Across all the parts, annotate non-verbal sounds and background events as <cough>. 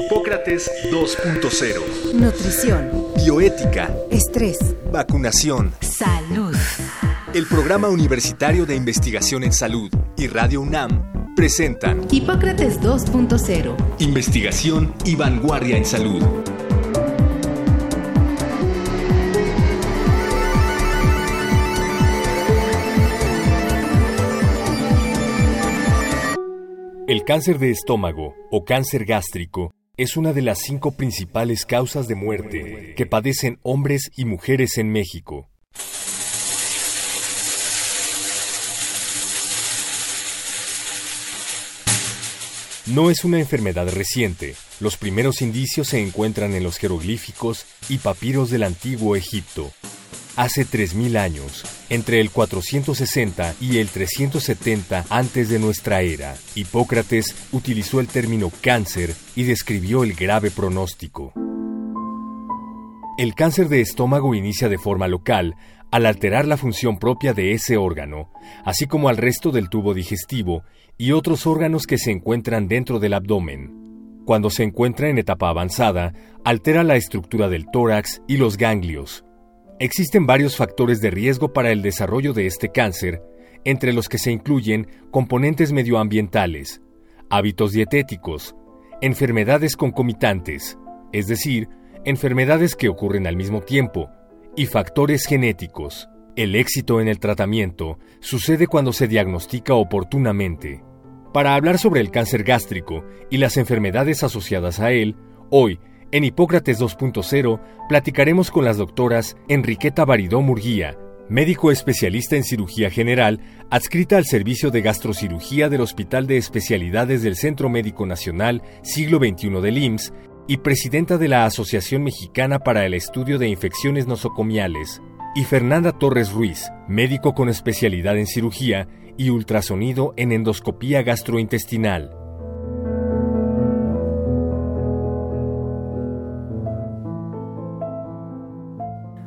Hipócrates 2.0. Nutrición. Bioética. Estrés. Vacunación. Salud. El Programa Universitario de Investigación en Salud y Radio UNAM presentan Hipócrates 2.0. Investigación y vanguardia en salud. El cáncer de estómago o cáncer gástrico es una de las cinco principales causas de muerte que padecen hombres y mujeres en México. No es una enfermedad reciente. Los primeros indicios se encuentran en los jeroglíficos y papiros del antiguo Egipto. Hace 3.000 años, entre el 460 y el 370 antes de nuestra era, Hipócrates utilizó el término cáncer y describió el grave pronóstico. El cáncer de estómago inicia de forma local al alterar la función propia de ese órgano, así como al resto del tubo digestivo y otros órganos que se encuentran dentro del abdomen. Cuando se encuentra en etapa avanzada, altera la estructura del tórax y los ganglios. Existen varios factores de riesgo para el desarrollo de este cáncer, entre los que se incluyen componentes medioambientales, hábitos dietéticos, enfermedades concomitantes, es decir, enfermedades que ocurren al mismo tiempo, y factores genéticos. El éxito en el tratamiento sucede cuando se diagnostica oportunamente. Para hablar sobre el cáncer gástrico y las enfermedades asociadas a él, hoy, en Hipócrates 2.0, platicaremos con las doctoras Enriqueta Baridó Murguía, médico especialista en cirugía general, adscrita al servicio de gastrocirugía del Hospital de Especialidades del Centro Médico Nacional Siglo XXI del IMSS y presidenta de la Asociación Mexicana para el Estudio de Infecciones Nosocomiales, y Fernanda Torres Ruiz, médico con especialidad en cirugía y ultrasonido en endoscopía gastrointestinal.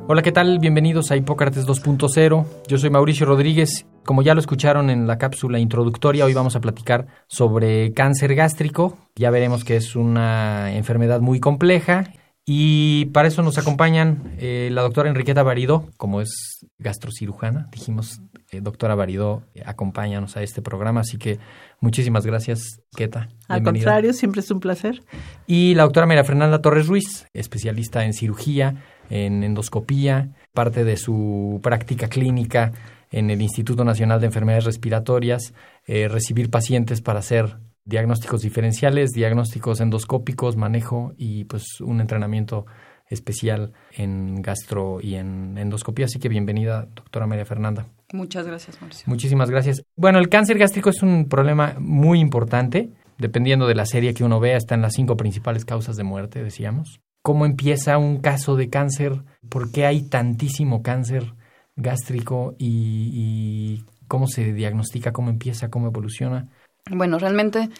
Hola, ¿qué tal? Bienvenidos a Hipócrates 2.0. Yo soy Mauricio Rodríguez. Como ya lo escucharon en la cápsula introductoria, hoy vamos a platicar sobre cáncer gástrico. Ya veremos que es una enfermedad muy compleja y para eso nos acompañan eh, la doctora Enriqueta Baridó, como es gastrocirujana. Dijimos, eh, doctora Baridó, acompáñanos a este programa, así que muchísimas gracias, Queta. Al contrario, siempre es un placer. Y la doctora María Fernanda Torres Ruiz, especialista en cirugía, en endoscopía, parte de su práctica clínica en el Instituto Nacional de Enfermedades Respiratorias, eh, recibir pacientes para hacer diagnósticos diferenciales, diagnósticos endoscópicos, manejo y pues un entrenamiento especial en gastro y en endoscopía. Así que bienvenida, doctora María Fernanda. Muchas gracias, Mauricio. Muchísimas gracias. Bueno, el cáncer gástrico es un problema muy importante. Dependiendo de la serie que uno vea, están las cinco principales causas de muerte, decíamos. ¿Cómo empieza un caso de cáncer? ¿Por qué hay tantísimo cáncer gástrico? ¿Y, y cómo se diagnostica? ¿Cómo empieza? ¿Cómo evoluciona? Bueno, realmente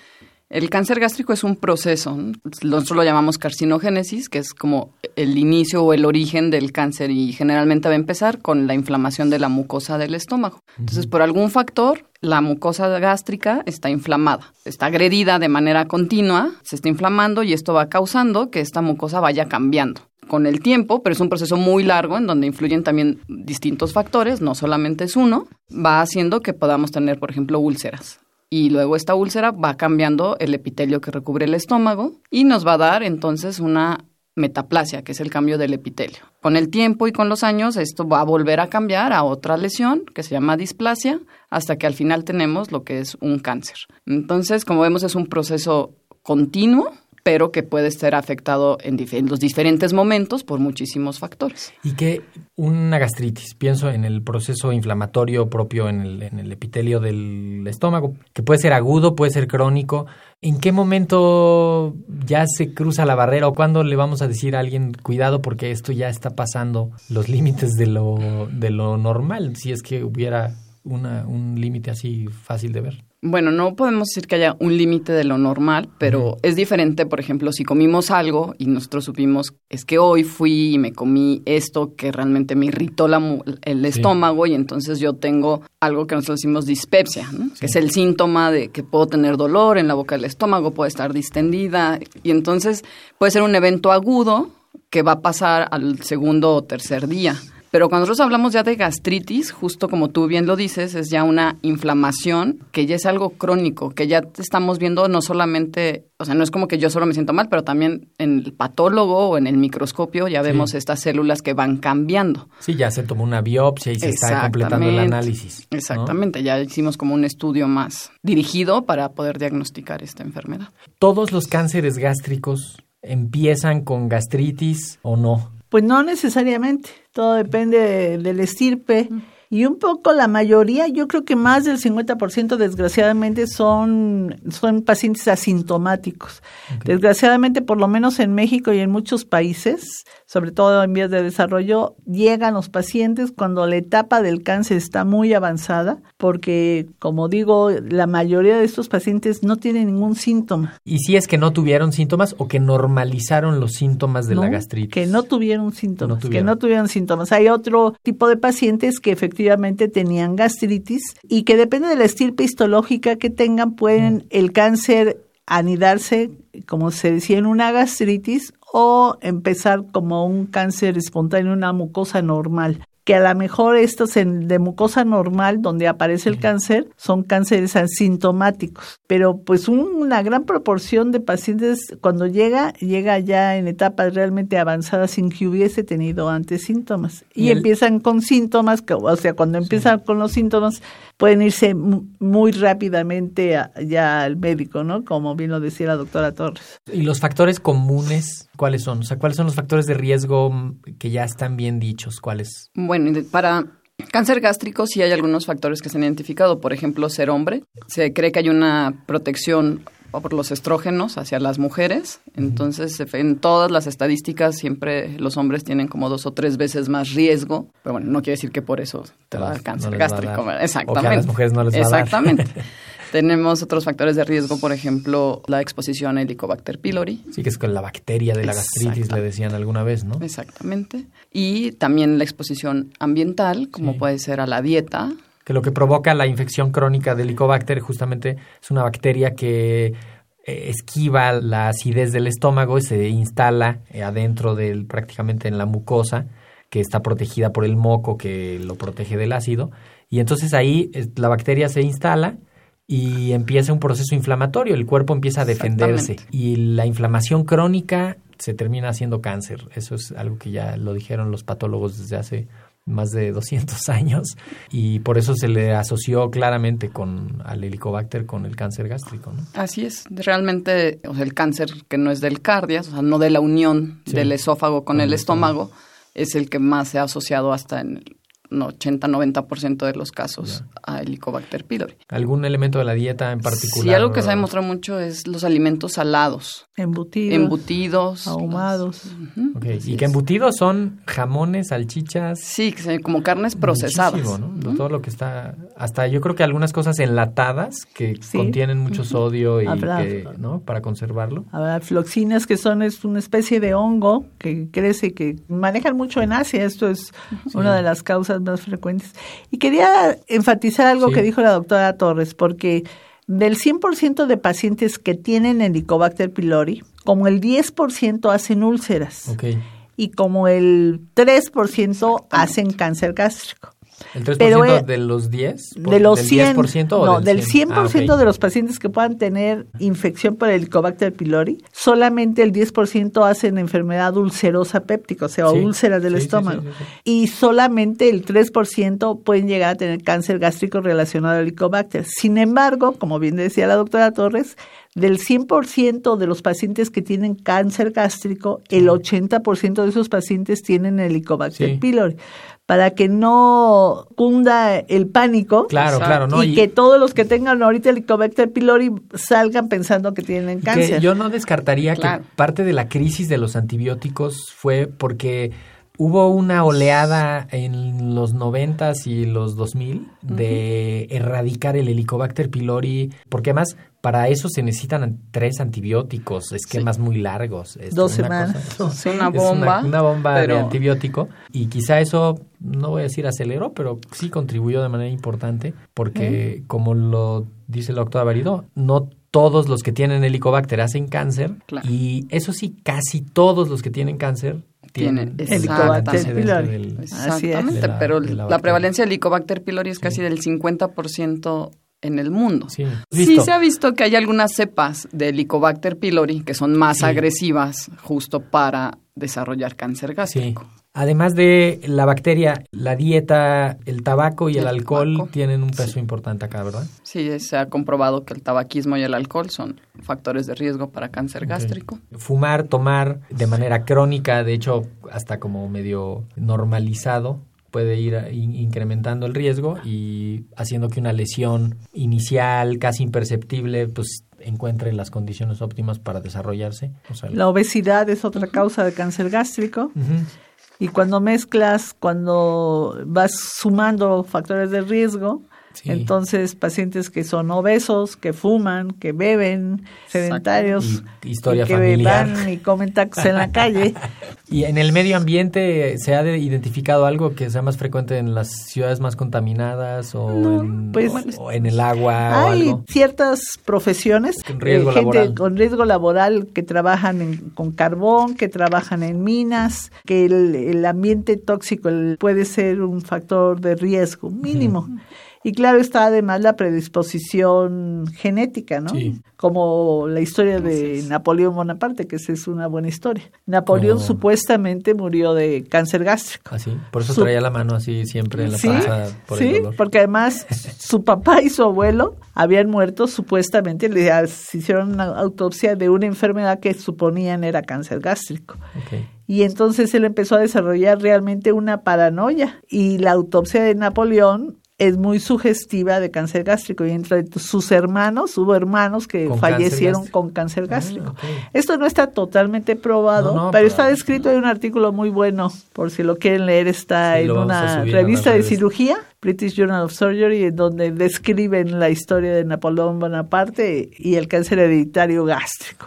el cáncer gástrico es un proceso, nosotros lo llamamos carcinogénesis, que es como el inicio o el origen del cáncer y generalmente va a empezar con la inflamación de la mucosa del estómago. Entonces, por algún factor, la mucosa gástrica está inflamada, está agredida de manera continua, se está inflamando y esto va causando que esta mucosa vaya cambiando con el tiempo, pero es un proceso muy largo en donde influyen también distintos factores, no solamente es uno, va haciendo que podamos tener, por ejemplo, úlceras y luego esta úlcera va cambiando el epitelio que recubre el estómago y nos va a dar entonces una metaplasia, que es el cambio del epitelio. Con el tiempo y con los años esto va a volver a cambiar a otra lesión que se llama displasia hasta que al final tenemos lo que es un cáncer. Entonces, como vemos, es un proceso continuo pero que puede estar afectado en, los diferentes momentos por muchísimos factores. Y que una gastritis, pienso en el proceso inflamatorio propio en el, en el epitelio del estómago, que puede ser agudo, puede ser crónico. ¿En qué momento ya se cruza la barrera o cuándo le vamos a decir a alguien, cuidado porque esto ya está pasando los límites de lo, de lo normal, si es que hubiera una, un límite así fácil de ver? Bueno, no podemos decir que haya un límite de lo normal, pero es diferente, por ejemplo, si comimos algo y nosotros supimos, es que hoy fui y me comí esto que realmente me irritó la, el estómago y entonces yo tengo algo que nosotros decimos dispepsia, que es el síntoma de que puedo tener dolor en la boca del estómago, puede estar distendida y entonces puede ser un evento agudo que va a pasar al segundo o tercer día. Pero cuando nosotros hablamos ya de gastritis, justo como tú bien lo dices, es ya una inflamación que ya es algo crónico, que ya estamos viendo no solamente, o sea, no es como que yo solo me siento mal, pero también en el patólogo o en el microscopio ya vemos estas células que van cambiando. Sí, ya se tomó una biopsia y se está completando el análisis. Exactamente, ya hicimos como un estudio más dirigido para poder diagnosticar esta enfermedad. ¿Todos los cánceres gástricos empiezan con gastritis o no? Pues no necesariamente, todo depende del estirpe. Y un poco la mayoría, yo creo que más del 50% desgraciadamente son, son pacientes asintomáticos. Desgraciadamente, por lo menos en México y en muchos países, sobre todo en vías de desarrollo, llegan los pacientes cuando la etapa del cáncer está muy avanzada, porque, como digo, la mayoría de estos pacientes no tienen ningún síntoma. ¿Y si es que no tuvieron síntomas o que normalizaron los síntomas de la gastritis? Que no tuvieron síntomas, que no tuvieron síntomas. Hay otro tipo de pacientes que efectivamente tenían gastritis y que depende de la estirpe histológica que tengan, pueden mm. el cáncer anidarse, como se decía, en una gastritis o empezar como un cáncer espontáneo, una mucosa normal que a lo mejor estos en, de mucosa normal, donde aparece el cáncer, son cánceres asintomáticos. Pero pues una gran proporción de pacientes cuando llega, llega ya en etapas realmente avanzadas sin que hubiese tenido antes síntomas. Y, empiezan con síntomas, o sea, cuando empiezan con los síntomas, pueden irse muy rápidamente ya al médico, ¿no? Como bien lo decía la doctora Torres. ¿Y los factores comunes cuáles son? O sea, ¿cuáles son los factores de riesgo que ya están bien dichos? ¿Cuáles? Bueno, para cáncer gástrico sí hay algunos factores que se han identificado. Por ejemplo, ser hombre. Se cree que hay una protección por los estrógenos hacia las mujeres. Entonces, en todas las estadísticas siempre los hombres tienen como dos o tres veces más riesgo. Pero bueno, no quiere decir que por eso te va a dar cáncer gástrico. Exactamente. O a las mujeres no les va Exactamente. <laughs> Tenemos otros factores de riesgo, por ejemplo, la exposición a Helicobacter pylori. Sí, que es con la bacteria de la gastritis, le decían alguna vez, ¿no? Exactamente. Y también la exposición ambiental, como puede ser a la dieta. Que lo que provoca la infección crónica de Helicobacter justamente es una bacteria que eh, esquiva la acidez del estómago y se instala eh, adentro del prácticamente en la mucosa que está protegida por el moco que lo protege del ácido y entonces ahí eh, la bacteria se instala y empieza un proceso inflamatorio, el cuerpo empieza a defenderse y la inflamación crónica se termina haciendo cáncer. Eso es algo que ya lo dijeron los patólogos desde hace más de 200 <laughs> años y por eso se le asoció claramente con al helicobacter con el cáncer gástrico. ¿no? Así es, realmente o sea, el cáncer que no es del cardias, o sea, no de la unión del esófago con, el, estómago, es el que más se ha asociado hasta en el 80-90% de los casos a Helicobacter pylori. ¿Algún elemento de la dieta en particular? Sí, algo que se ha demostrado mucho es los alimentos salados. Embutidos. Embutidos. Ahumados. Y que embutidos son jamones, salchichas. Sí, como carnes procesadas. ¿no? Todo lo que está, hasta yo creo que algunas cosas enlatadas que contienen mucho sodio y que, ¿no? Para conservarlo. Habrá floxinas que son es una especie de hongo que crece, que manejan mucho en Asia. Esto es una de las causas más frecuentes. Y quería enfatizar algo que dijo la doctora Torres, porque del 100% de pacientes que tienen Helicobacter pylori, como el 10% hacen úlceras. Y como el 3% hacen cáncer gástrico. ¿El 3% de los 10? De los 100, no, del 100%, ah, de los pacientes que puedan tener infección por el Helicobacter pylori, solamente el 10% hacen enfermedad ulcerosa péptica, o sea, úlceras del estómago. y solamente el 3% pueden llegar a tener cáncer gástrico relacionado al Helicobacter. Sin embargo, como bien decía la doctora Torres, del 100% de los pacientes que tienen cáncer gástrico, el 80% de esos pacientes tienen Helicobacter pylori para que no cunda el pánico. Claro, claro, ¿no? Y, que todos los que tengan ahorita el Helicobacter pylori salgan pensando que tienen cáncer. yo no descartaría que parte de la crisis de los antibióticos fue porque Hubo una oleada en los noventas y los 2000 de erradicar el Helicobacter pylori, porque además para eso se necesitan tres antibióticos, esquemas muy largos. Dos semanas. es una bomba. una, bomba de antibiótico. Y quizá eso, no voy a decir aceleró, pero sí contribuyó de manera importante, porque como lo dice el doctor Avarido, no todos los que tienen helicobacter hacen cáncer. Y eso sí, casi todos los que tienen cáncer tienen Helicobacter pylori. Exactamente, pero la, prevalencia de Helicobacter pylori es casi del 50% en el mundo. Sí. se ha visto que hay algunas cepas de Helicobacter pylori que son más agresivas justo para desarrollar cáncer gástrico. Además de la bacteria, la dieta, el tabaco y el, alcohol tienen un peso importante acá, ¿verdad? Sí, se ha comprobado que el tabaquismo y el alcohol son factores de riesgo para cáncer gástrico. Fumar, tomar de manera crónica, de hecho, hasta como medio normalizado, puede ir incrementando el riesgo y haciendo que una lesión inicial casi imperceptible pues encuentre las condiciones óptimas para desarrollarse. la obesidad es otra causa de cáncer gástrico. Y cuando mezclas, cuando vas sumando factores de riesgo, entonces pacientes que son obesos, que fuman, que beben, sedentarios, historia que van y comen tacos en la calle. <laughs> ¿Y en el medio ambiente se ha identificado algo que sea más frecuente en las ciudades más contaminadas o, en, pues, en, el agua? Hay ciertas profesiones, con riesgo eh, gente con riesgo laboral que trabajan con carbón, que trabajan en minas, que el, ambiente tóxico puede ser un factor de riesgo mínimo. Y claro está además la predisposición genética, ¿no? Como la historia de Napoleón Bonaparte, que esa es una buena historia. Napoleón supuestamente murió de cáncer gástrico. Así, ah, por eso traía la mano así siempre en la panza por el dolor. porque además su papá y su abuelo habían muerto supuestamente, le hicieron una autopsia de una enfermedad que suponían era cáncer gástrico. Y entonces él empezó a desarrollar realmente una paranoia. Y la autopsia de Napoleón es muy sugestiva de cáncer gástrico y entre sus hermanos hubo hermanos que fallecieron con cáncer ah, gástrico. Esto no está totalmente probado, pero, está descrito en un artículo muy bueno, por si lo quieren leer, está en una revista de cirugía, British Journal of Surgery, donde describen la historia de Napoleón Bonaparte y el cáncer hereditario gástrico.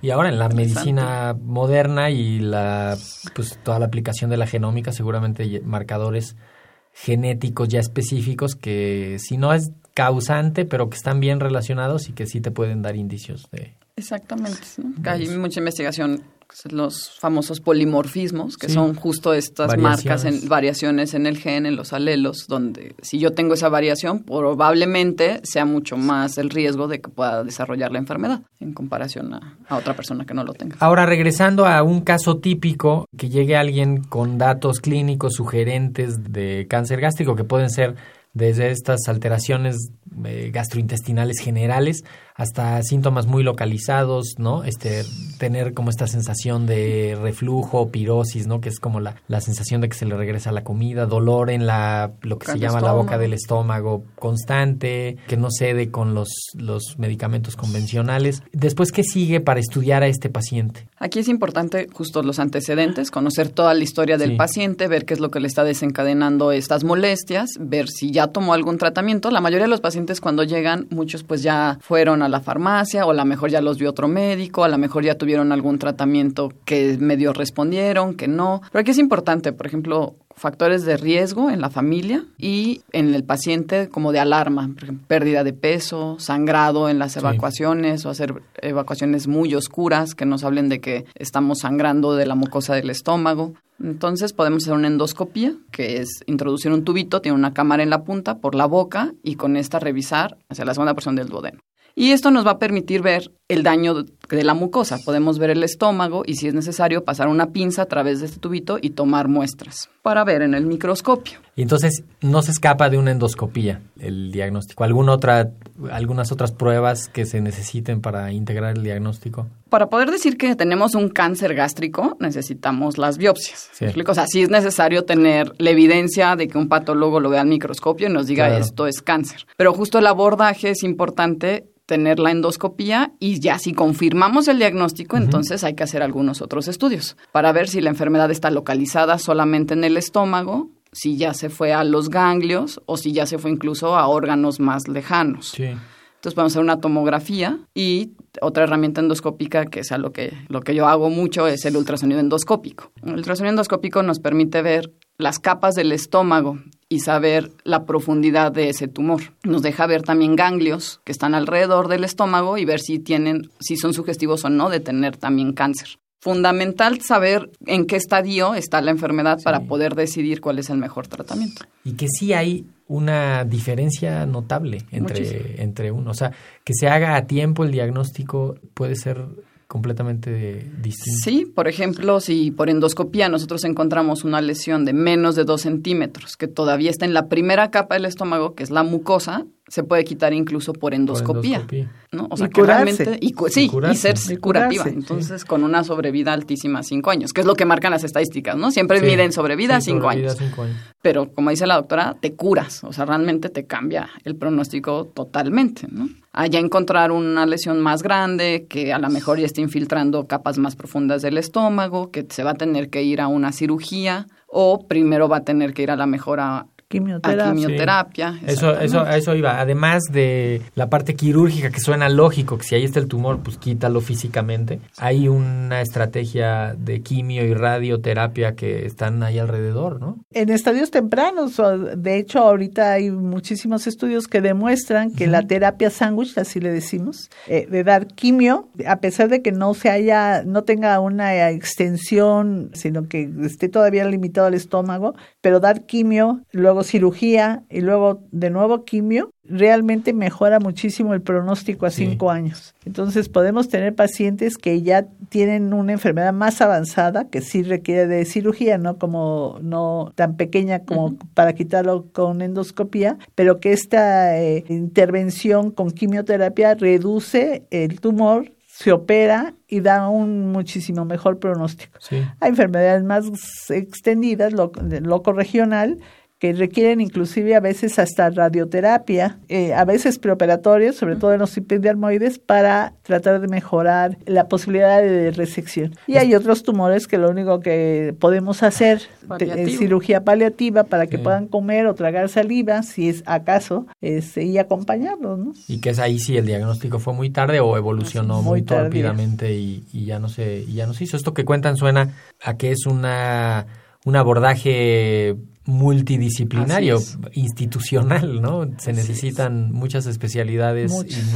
Y ahora en la medicina moderna y la pues toda la aplicación de la genómica, seguramente marcadores genéticos ya específicos que si no es causante, pero que están bien relacionados y que sí te pueden dar indicios de... Exactamente. Hay mucha investigación los famosos polimorfismos, que son justo estas marcas, en, variaciones en el gen, en los alelos, donde si yo tengo esa variación, probablemente sea mucho más el riesgo de que pueda desarrollar la enfermedad en comparación a, a otra persona que no lo tenga. Ahora, regresando a un caso típico, que llegue alguien con datos clínicos sugerentes de cáncer gástrico, que pueden ser desde estas alteraciones eh, gastrointestinales generales hasta síntomas muy localizados, ¿no? Este, tener como esta sensación de reflujo, pirosis, ¿no? Que es como la, la sensación de que se le regresa la comida, dolor en la, lo que se llama la boca del estómago constante, que no cede con los, los medicamentos convencionales. Después, ¿qué sigue para estudiar a este paciente? Aquí es importante justo los antecedentes, conocer toda la historia del paciente, ver qué es lo que le está desencadenando estas molestias, ver si ya tomó algún tratamiento. La mayoría de los pacientes cuando llegan, muchos pues ya fueron a la farmacia o a lo mejor ya los vio otro médico, a lo mejor ya tuvieron algún tratamiento que medio respondieron, que no. Pero aquí es importante, por ejemplo, factores de riesgo en la familia y en el paciente como de alarma, por ejemplo, pérdida de peso, sangrado en las evacuaciones o hacer evacuaciones muy oscuras que nos hablen de que estamos sangrando de la mucosa del estómago. Entonces podemos hacer una endoscopía, que es introducir un tubito, tiene una cámara en la punta por la boca y con esta revisar hacia la segunda porción del duodeno. Y esto nos va a permitir ver el daño de la mucosa. Podemos ver el estómago y si es necesario pasar una pinza a través de este tubito y tomar muestras para ver en el microscopio. Y entonces no se escapa de una endoscopía el diagnóstico. ¿Alguna otra, algunas otras pruebas que se necesiten para integrar el diagnóstico? Para poder decir que tenemos un cáncer gástrico, necesitamos las biopsias. Sí. O sea, sí es necesario tener la evidencia de que un patólogo lo vea al microscopio y nos diga esto es cáncer. Pero justo el abordaje es importante tener la endoscopía y Y ya si confirmamos el diagnóstico, entonces hay que hacer algunos otros estudios para ver si la enfermedad está localizada solamente en el estómago, si ya se fue a los ganglios o si ya se fue incluso a órganos más lejanos. Sí. Entonces a hacer una tomografía y otra herramienta endoscópica que es lo que, lo que yo hago mucho es el ultrasonido endoscópico. El ultrasonido endoscópico nos permite ver las capas del estómago y saber la profundidad de ese tumor. Nos deja ver también ganglios que están alrededor del estómago y ver si tienen, si son sugestivos o no de tener también cáncer fundamental saber en qué estadio está la enfermedad para poder decidir cuál es el mejor tratamiento. Y que sí hay una diferencia notable entre, entre uno. O sea, que se haga a tiempo el diagnóstico puede ser completamente distinto. Sí, por ejemplo, si por endoscopía nosotros encontramos una lesión de menos de dos centímetros, que todavía está en la primera capa del estómago, que es la mucosa, se puede quitar incluso por endoscopía. ¿no? O sea, y que realmente. Y, sí, y, ser curativa. Entonces, con una sobrevida altísima, cinco años, que es lo que marcan las estadísticas, ¿no? Siempre miden sobrevida, cinco, años. cinco años. Pero, como dice la doctora, te curas. O sea, realmente te cambia el pronóstico totalmente, ¿no? Allá encontrar una lesión más grande, que a lo mejor ya esté infiltrando capas más profundas del estómago, que se va a tener que ir a una cirugía, o primero va a tener que ir a la mejor a Quimioterapia. quimioterapia. Eso, eso, eso iba. Además de la parte quirúrgica, que suena lógico, que si ahí está el tumor, pues quítalo físicamente. Hay una estrategia de quimio y radioterapia que están ahí alrededor, ¿no? En estadios tempranos, de hecho, ahorita hay muchísimos estudios que demuestran que la terapia sándwich, así le decimos, eh, de dar quimio, a pesar de que no se haya, no tenga una extensión, sino que esté todavía limitado al estómago, pero dar quimio, luego cirugía y luego de nuevo quimio, realmente mejora muchísimo el pronóstico a cinco años. Entonces podemos tener pacientes que ya tienen una enfermedad más avanzada que sí requiere de cirugía, no como no tan pequeña como para quitarlo con endoscopía, pero que esta eh, intervención con quimioterapia reduce el tumor se opera y da un muchísimo mejor pronóstico. Hay enfermedades más extendidas, loco regional, que requieren inclusive a veces hasta radioterapia, eh, a veces preoperatorios, sobre todo en los epidermoides, para tratar de mejorar la posibilidad de resección. Y hay otros tumores que lo único que podemos hacer es cirugía paliativa para que puedan comer o tragar saliva, si es acaso, este, y acompañarlos. ¿no? Y que es ahí si el diagnóstico fue muy tarde o evolucionó muy, muy y, y, ya no se, y ya no se hizo. Esto que cuentan suena a que es una un abordaje multidisciplinario, institucional, ¿no? Se necesitan muchas especialidades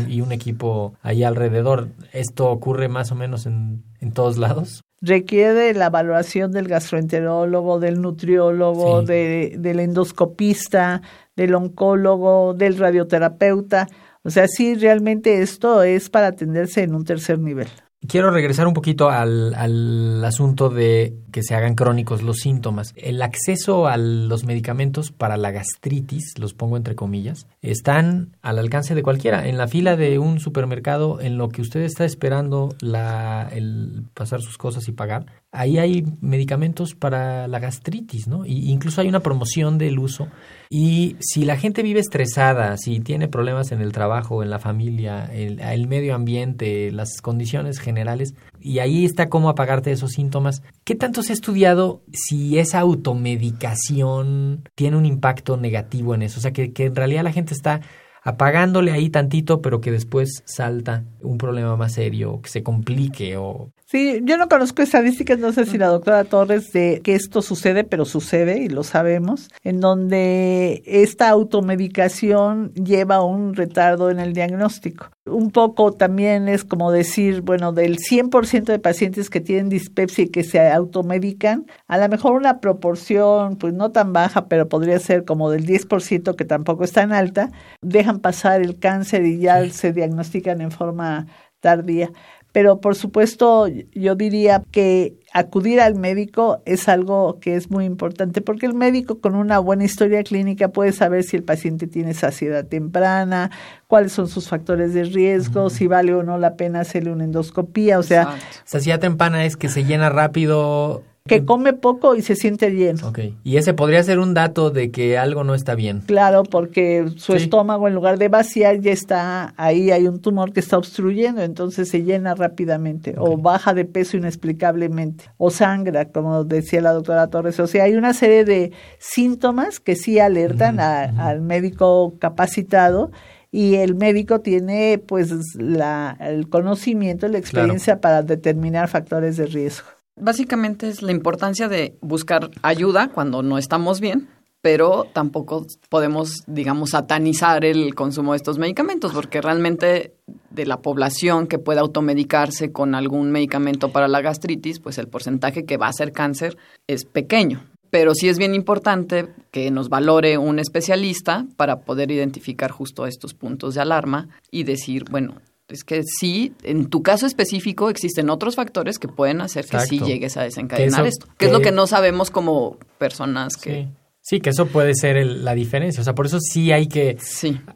y, un equipo ahí alrededor. ¿Esto ocurre más o menos en, en todos lados? Requiere la valoración del gastroenterólogo, del nutriólogo, de, del endoscopista, del oncólogo, del radioterapeuta. O sea, sí, realmente esto es para atenderse en un tercer nivel. Quiero regresar un poquito al, al, asunto de que se hagan crónicos los síntomas. El acceso a los medicamentos para la gastritis, los pongo entre comillas, están al alcance de cualquiera. En la fila de un supermercado, en lo que usted está esperando la, el pasar sus cosas y pagar, ahí hay medicamentos para la gastritis, ¿no? Y incluso hay una promoción del uso. Y si la gente vive estresada, si tiene problemas en el trabajo, en la familia, el, el medio ambiente, las condiciones generales, y ahí está cómo apagarte esos síntomas, ¿qué tanto se ha estudiado si esa automedicación tiene un impacto negativo en eso? O sea, que, que en realidad la gente está apagándole ahí tantito, pero que después salta un problema más serio, que se complique o... Sí, yo no conozco estadísticas, no sé si la doctora Torres de que esto sucede, pero sucede y lo sabemos, en donde esta automedicación lleva a un retardo en el diagnóstico. Un poco también es como decir, bueno, del 100% de pacientes que tienen dispepsia y que se automedican, a lo mejor una proporción, pues no tan baja, pero podría ser como del 10%, que tampoco es tan alta, dejan pasar el cáncer y ya se diagnostican en forma tardía. Pero por supuesto, yo diría que acudir al médico es algo que es muy importante porque el médico con una buena historia clínica puede saber si el paciente tiene saciedad temprana, cuáles son sus factores de riesgo, si vale o no la pena hacerle una endoscopía, o sea... Saciedad temprana es que se llena rápido que come poco y se siente lleno. Ok, y ese podría ser un dato de que algo no está bien. Claro, porque su estómago en lugar de vaciar ya está ahí, hay un tumor que está obstruyendo, entonces se llena rápidamente o baja de peso inexplicablemente o sangra, como decía la doctora Torres. O sea, hay una serie de síntomas que sí alertan al médico capacitado y el médico tiene pues la, el conocimiento, la experiencia para determinar factores de riesgo. Básicamente es la importancia de buscar ayuda cuando no estamos bien, pero tampoco podemos, digamos, satanizar el consumo de estos medicamentos, porque realmente de la población que puede automedicarse con algún medicamento para la gastritis, pues el porcentaje que va a ser cáncer es pequeño. Pero sí es bien importante que nos valore un especialista para poder identificar justo estos puntos de alarma y decir, bueno, es que sí, en tu caso específico existen otros factores que pueden hacer que sí llegues a desencadenar esto, que, es lo que no sabemos como personas que... Sí. que eso puede ser la diferencia. O sea, por eso sí hay que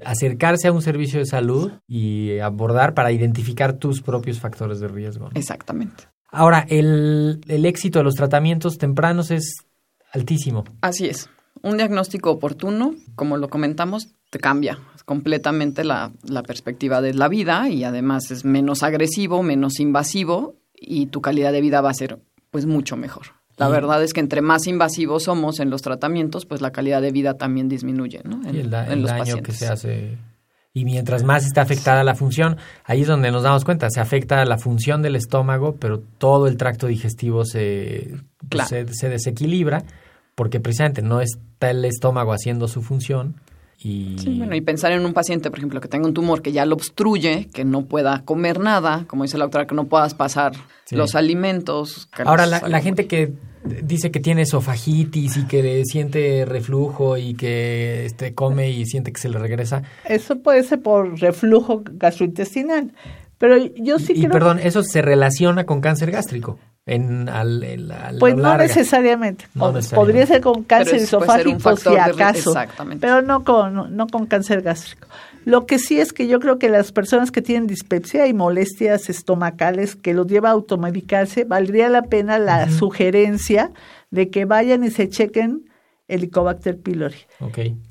acercarse a un servicio de salud y abordar para identificar tus propios factores de riesgo. Exactamente. Ahora, el, el éxito de los tratamientos tempranos es altísimo. Así es. Un diagnóstico oportuno, como lo comentamos, te cambia completamente la, la perspectiva de la vida y además es menos agresivo, menos invasivo y tu calidad de vida va a ser pues mucho mejor. La verdad es que entre más invasivos somos en los tratamientos, pues la calidad de vida también disminuye, ¿no? En, y el, daño que se hace. Y mientras más está afectada la función, ahí es donde nos damos cuenta, se afecta la función del estómago, pero todo el tracto digestivo se, pues, se desequilibra porque precisamente no está el estómago haciendo su función. Y... Sí, bueno, y pensar en un paciente, por ejemplo, que tenga un tumor que ya lo obstruye, que no pueda comer nada, como dice la doctora, que no puedas pasar los alimentos. Ahora, la, gente que dice que tiene esofagitis y que siente reflujo y que este, come y siente que se le regresa. Eso puede ser por reflujo gastrointestinal. Pero yo sí y, perdón, eso se relaciona con cáncer gástrico. En, al, pues no necesariamente. Podría ser con cáncer esofágico si acaso, pero no con, no con cáncer gástrico. Lo que sí es que yo creo que las personas que tienen dispepsia y molestias estomacales que los lleva a automedicarse, valdría la pena la sugerencia de que vayan y se chequen Helicobacter pylori,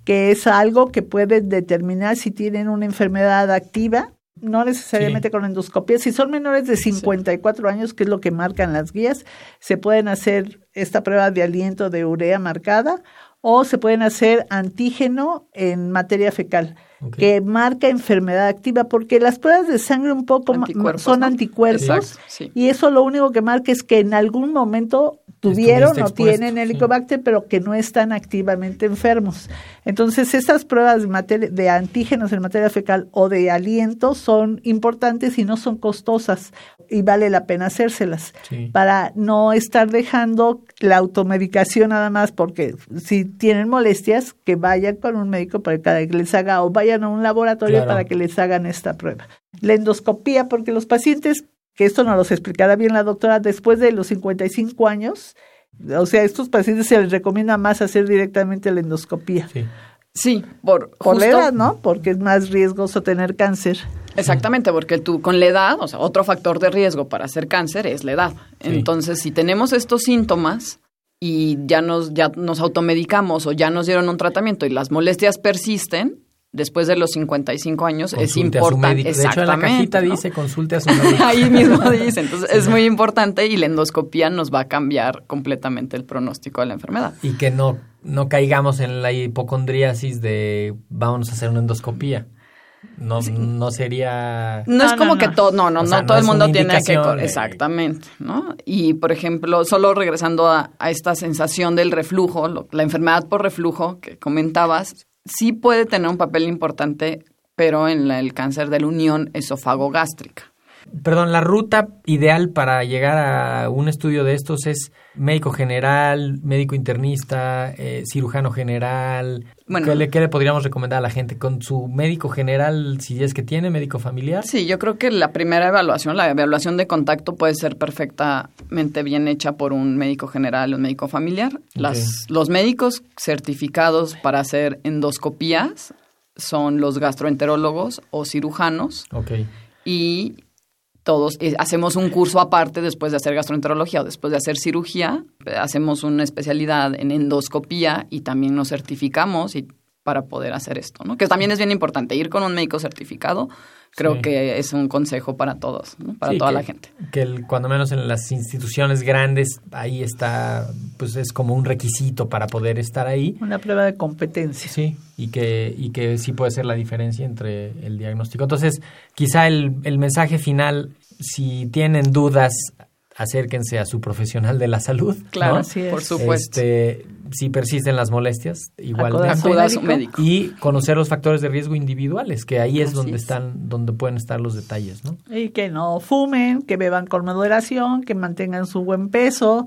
que es algo que puede determinar si tienen una enfermedad activa no necesariamente con endoscopia. Si son menores de 54 años, que es lo que marcan las guías, se pueden hacer esta prueba de aliento de urea marcada o se pueden hacer antígeno en materia fecal, que marca enfermedad activa, porque las pruebas de sangre un poco son anticuerpos y eso lo único que marca es que en algún momento tuvieron o tienen helicobacter, pero que no están activamente enfermos. Entonces, estas pruebas de, de antígenos en materia fecal o de aliento son importantes y no son costosas y vale la pena hacérselas para no estar dejando la automedicación nada más, porque si tienen molestias, que vayan con un médico para que les haga o vayan a un laboratorio para que les hagan esta prueba. La endoscopía, porque los pacientes que esto nos lo explicará bien la doctora, después de los 55 años, o sea, a estos pacientes se les recomienda más hacer directamente la endoscopía. Sí. Sí, por, por la edad, ¿no? Porque es más riesgoso tener cáncer. Exactamente, porque tú con la edad, o sea, otro factor de riesgo para hacer cáncer es la edad. Entonces, si tenemos estos síntomas y ya nos ya nos automedicamos o ya nos dieron un tratamiento y las molestias persisten, después de los 55 años es importante. De hecho, en la cajita dice consulte a su <laughs> médico. Ahí mismo dice. Entonces, es muy importante y la endoscopía nos va a cambiar completamente el pronóstico de la enfermedad. Y que no, no caigamos en la hipocondriasis de vamos a hacer una endoscopía. No, no sería... No, es como que todo, no, no, no, todo el mundo tiene que... Exactamente, ¿no? Y, por ejemplo, solo regresando a, a esta sensación del reflujo, la enfermedad por reflujo que comentabas, sí puede tener un papel importante, pero en el cáncer de la unión esofágo-gástrica. Perdón, la ruta ideal para llegar a un estudio de estos es médico general, médico internista, eh, cirujano general. ¿Qué, le, ¿Qué, le, podríamos recomendar a la gente? ¿Con su médico general, si es que tiene médico familiar? Sí, yo creo que la primera evaluación, la evaluación de contacto puede ser perfectamente bien hecha por un médico general o un médico familiar. Las, los médicos certificados para hacer endoscopías son los gastroenterólogos o cirujanos. Okay. Y todos hacemos un curso aparte después de hacer gastroenterología o después de hacer cirugía, hacemos una especialidad en endoscopía y también nos certificamos y para poder hacer esto, ¿no? Que también es bien importante ir con un médico certificado. Creo que es un consejo para todos, ¿no? para toda la gente. Que el, cuando menos en las instituciones grandes, ahí está, pues es como un requisito para poder estar ahí. Una prueba de competencia. Sí, y que, y que sí puede ser la diferencia entre el diagnóstico. Entonces, quizá el, el mensaje final, si tienen dudas acérquense a su profesional de la salud. Claro, por supuesto. Este, si persisten las molestias, igual acuda a su médico. Y conocer los factores de riesgo individuales, que ahí es donde están, donde pueden estar los detalles, ¿no? Y que no fumen, que beban con moderación, que mantengan su buen peso.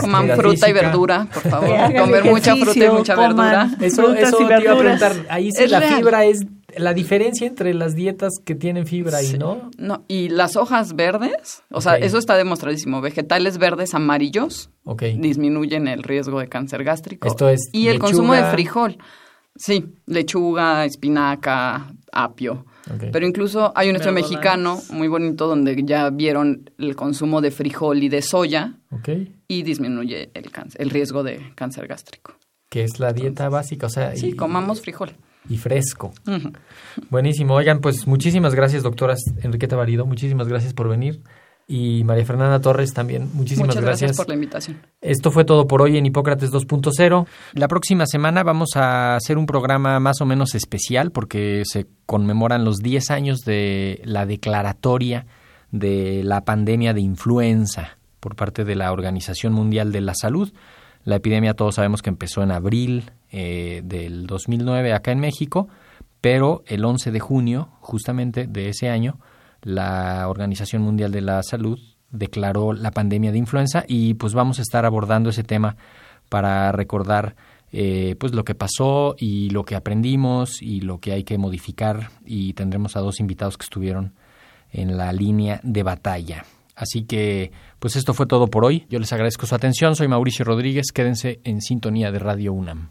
Coman fruta y verdura, por favor. <laughs> Comer mucha fruta y mucha verdura. Eso, eso te iba a preguntar. Ahí sí la fibra es la diferencia entre las dietas que tienen fibra y no. No, y las hojas verdes, o sea, eso está demostradísimo. Vegetales verdes amarillos disminuyen el riesgo de cáncer gástrico. Esto es y el consumo de frijol. Sí, lechuga, espinaca, apio. Pero incluso hay un estudio mexicano muy bonito donde ya vieron el consumo de frijol y de soya y disminuye el, cáncer, el riesgo de cáncer gástrico. Que es la dieta básica, o sea... Sí, comamos frijol. Y fresco. Buenísimo. Oigan, pues muchísimas gracias, doctoras Enriqueta Varido. Muchísimas gracias por venir. Y María Fernanda Torres también, muchísimas Muchas gracias. por la invitación. Esto fue todo por hoy en Hipócrates 2.0. La próxima semana vamos a hacer un programa más o menos especial porque se conmemoran los 10 años de la declaratoria de la pandemia de influenza por parte de la Organización Mundial de la Salud. La epidemia todos sabemos que empezó en abril eh, del 2009 acá en México, pero el 11 de junio justamente de ese año la Organización Mundial de la Salud declaró la pandemia de influenza y pues vamos a estar abordando ese tema para recordar eh, pues lo que pasó y lo que aprendimos y lo que hay que modificar y tendremos a dos invitados que estuvieron en la línea de batalla. Así que pues esto fue todo por hoy. Yo les agradezco su atención. Soy Mauricio Rodríguez. Quédense en sintonía de Radio UNAM.